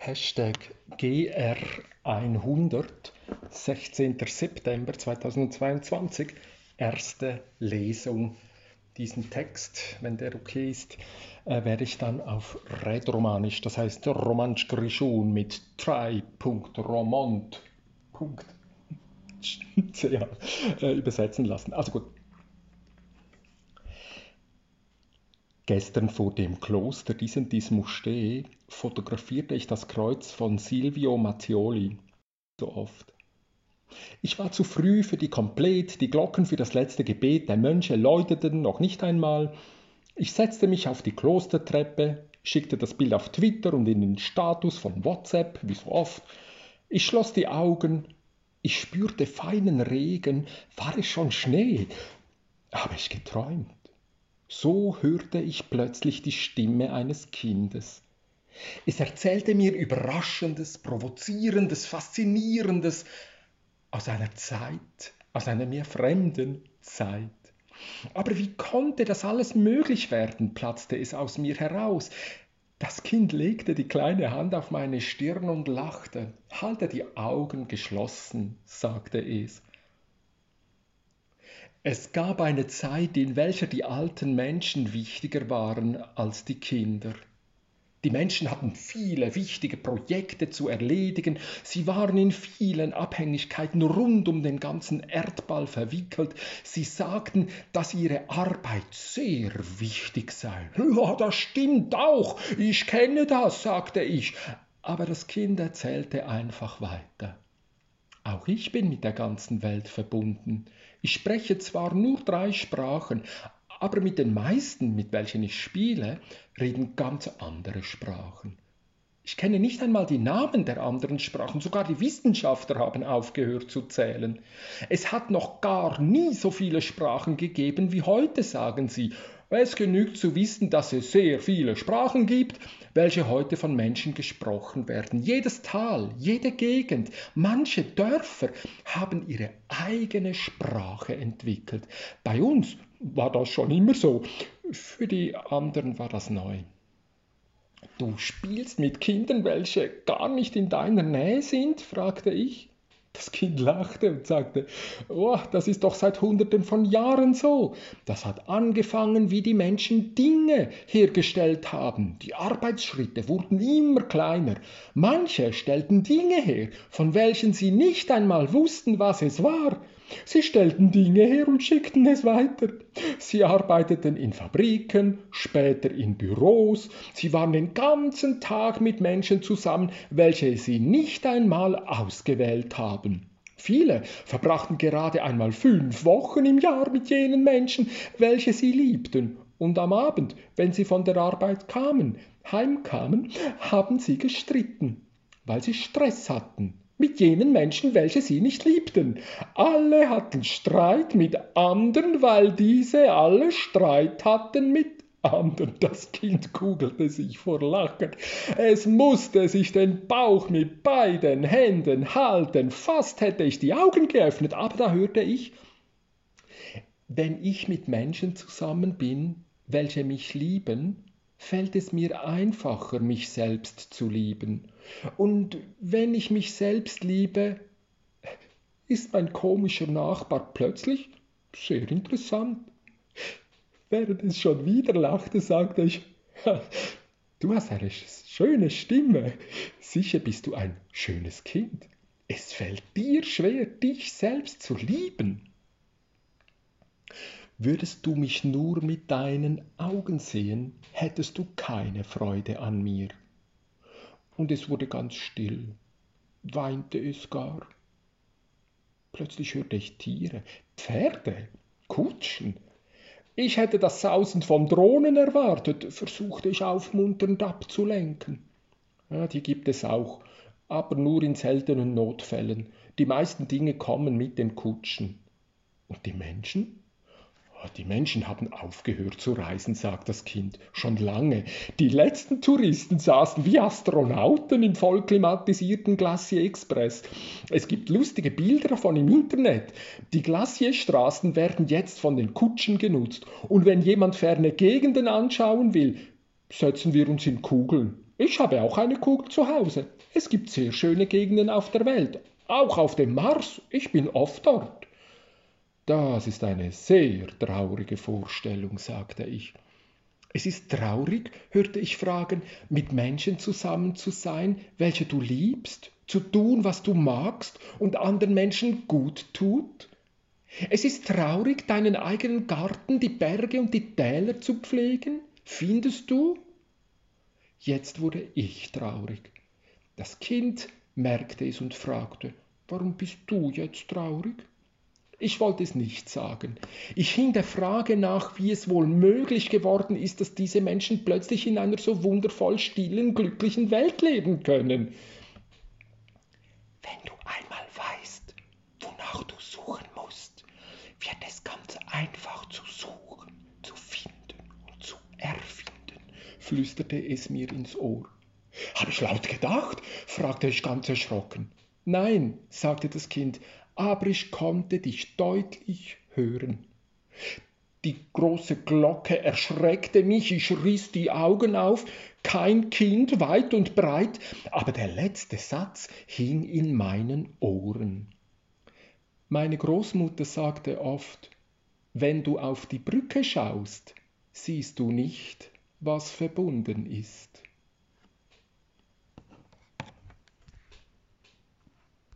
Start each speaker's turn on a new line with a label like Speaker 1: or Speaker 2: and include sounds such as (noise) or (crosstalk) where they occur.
Speaker 1: Hashtag GR100, 16. September 2022, erste Lesung. Diesen Text, wenn der okay ist, äh, werde ich dann auf Rätoromanisch, das heißt Romansch Grishun mit try.romont. (laughs) äh, übersetzen lassen. Also gut. Gestern vor dem Kloster Disentis Moschee fotografierte ich das Kreuz von Silvio Mattioli. So oft. Ich war zu früh für die Komplett, die Glocken für das letzte Gebet der Mönche läuteten noch nicht einmal. Ich setzte mich auf die Klostertreppe, schickte das Bild auf Twitter und in den Status von WhatsApp, wie so oft. Ich schloss die Augen, ich spürte feinen Regen, war es schon Schnee? Habe ich geträumt? So hörte ich plötzlich die Stimme eines Kindes. Es erzählte mir Überraschendes, Provozierendes, Faszinierendes aus einer Zeit, aus einer mir fremden Zeit. Aber wie konnte das alles möglich werden, platzte es aus mir heraus. Das Kind legte die kleine Hand auf meine Stirn und lachte. Halte die Augen geschlossen, sagte es. Es gab eine Zeit, in welcher die alten Menschen wichtiger waren als die Kinder. Die Menschen hatten viele wichtige Projekte zu erledigen, sie waren in vielen Abhängigkeiten rund um den ganzen Erdball verwickelt, sie sagten, dass ihre Arbeit sehr wichtig sei. Ja, das stimmt auch, ich kenne das, sagte ich, aber das Kind erzählte einfach weiter. Auch ich bin mit der ganzen Welt verbunden. Ich spreche zwar nur drei Sprachen, aber mit den meisten, mit welchen ich spiele, reden ganz andere Sprachen. Ich kenne nicht einmal die Namen der anderen Sprachen, sogar die Wissenschaftler haben aufgehört zu zählen. Es hat noch gar nie so viele Sprachen gegeben wie heute, sagen sie, es genügt zu wissen, dass es sehr viele Sprachen gibt, welche heute von Menschen gesprochen werden. Jedes Tal, jede Gegend, manche Dörfer haben ihre eigene Sprache entwickelt. Bei uns war das schon immer so, für die anderen war das neu. Du spielst mit Kindern, welche gar nicht in deiner Nähe sind? fragte ich. Das Kind lachte und sagte, oh, das ist doch seit Hunderten von Jahren so. Das hat angefangen, wie die Menschen Dinge hergestellt haben. Die Arbeitsschritte wurden immer kleiner. Manche stellten Dinge her, von welchen sie nicht einmal wussten, was es war. Sie stellten Dinge her und schickten es weiter. Sie arbeiteten in Fabriken, später in Büros. Sie waren den ganzen Tag mit Menschen zusammen, welche sie nicht einmal ausgewählt haben. Viele verbrachten gerade einmal fünf Wochen im Jahr mit jenen Menschen, welche sie liebten. Und am Abend, wenn sie von der Arbeit kamen, heimkamen, haben sie gestritten, weil sie Stress hatten mit jenen Menschen, welche sie nicht liebten. Alle hatten Streit mit anderen, weil diese alle Streit hatten mit anderen. Das Kind kugelte sich vor Lachen. Es musste sich den Bauch mit beiden Händen halten. Fast hätte ich die Augen geöffnet, aber da hörte ich, wenn ich mit Menschen zusammen bin, welche mich lieben, fällt es mir einfacher, mich selbst zu lieben. Und wenn ich mich selbst liebe, ist mein komischer Nachbar plötzlich sehr interessant. Während es schon wieder lachte, sagte ich, du hast eine schöne Stimme. Sicher bist du ein schönes Kind. Es fällt dir schwer, dich selbst zu lieben. Würdest du mich nur mit deinen Augen sehen, hättest du keine Freude an mir. Und es wurde ganz still, weinte es gar. Plötzlich hörte ich Tiere, Pferde, Kutschen. Ich hätte das Sausen von Drohnen erwartet, versuchte ich aufmunternd abzulenken. Ja, die gibt es auch, aber nur in seltenen Notfällen. Die meisten Dinge kommen mit den Kutschen. Und die Menschen? Die Menschen haben aufgehört zu reisen, sagt das Kind, schon lange. Die letzten Touristen saßen wie Astronauten im vollklimatisierten Glacier Express. Es gibt lustige Bilder davon im Internet. Die Glacierstraßen werden jetzt von den Kutschen genutzt. Und wenn jemand ferne Gegenden anschauen will, setzen wir uns in Kugeln. Ich habe auch eine Kugel zu Hause. Es gibt sehr schöne Gegenden auf der Welt, auch auf dem Mars. Ich bin oft dort. Das ist eine sehr traurige Vorstellung, sagte ich. Es ist traurig, hörte ich fragen, mit Menschen zusammen zu sein, welche du liebst, zu tun, was du magst und anderen Menschen gut tut? Es ist traurig, deinen eigenen Garten, die Berge und die Täler zu pflegen, findest du? Jetzt wurde ich traurig. Das Kind merkte es und fragte, warum bist du jetzt traurig? Ich wollte es nicht sagen. Ich hing der Frage nach, wie es wohl möglich geworden ist, dass diese Menschen plötzlich in einer so wundervoll stillen, glücklichen Welt leben können. Wenn du einmal weißt, wonach du suchen musst, wird es ganz einfach zu suchen, zu finden und zu erfinden, flüsterte es mir ins Ohr. Habe ich laut gedacht? fragte ich ganz erschrocken. Nein, sagte das Kind, aber ich konnte dich deutlich hören. Die große Glocke erschreckte mich, ich riß die Augen auf, kein Kind weit und breit, aber der letzte Satz hing in meinen Ohren. Meine Großmutter sagte oft, wenn du auf die Brücke schaust, siehst du nicht, was verbunden ist.